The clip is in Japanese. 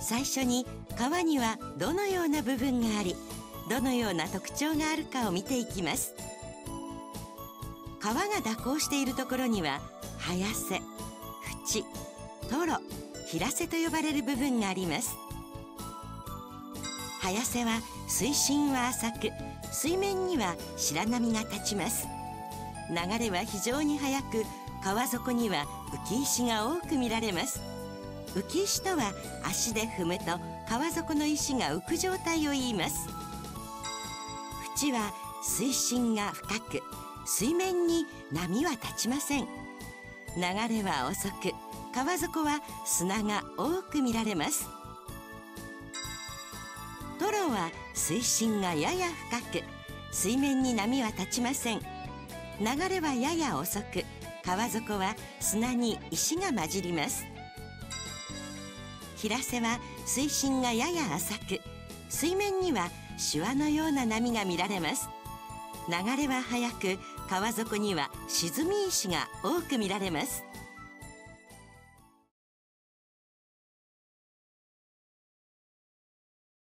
最初に川にはどのような部分がありどのような特徴があるかを見ていきます。川が蛇行しているところには早瀬淵トロ平瀬と呼ばれる部分があります。早瀬は水深は浅く水面には白波が立ちます。流れは非常に速く川底には浮石が多く見られます。浮石とは足で踏むと川底の石が浮く状態を言います。縁は水深が深く水面に波は立ちません。流れは遅く川底は砂が多く見られます。トロは水深がやや深く水面に波は立ちません。流れはやや遅く川底は砂に石が混じります。平瀬は水深がやや浅く水面にはシワのような波が見られます。流れは速く川底には沈み石が多く見られます。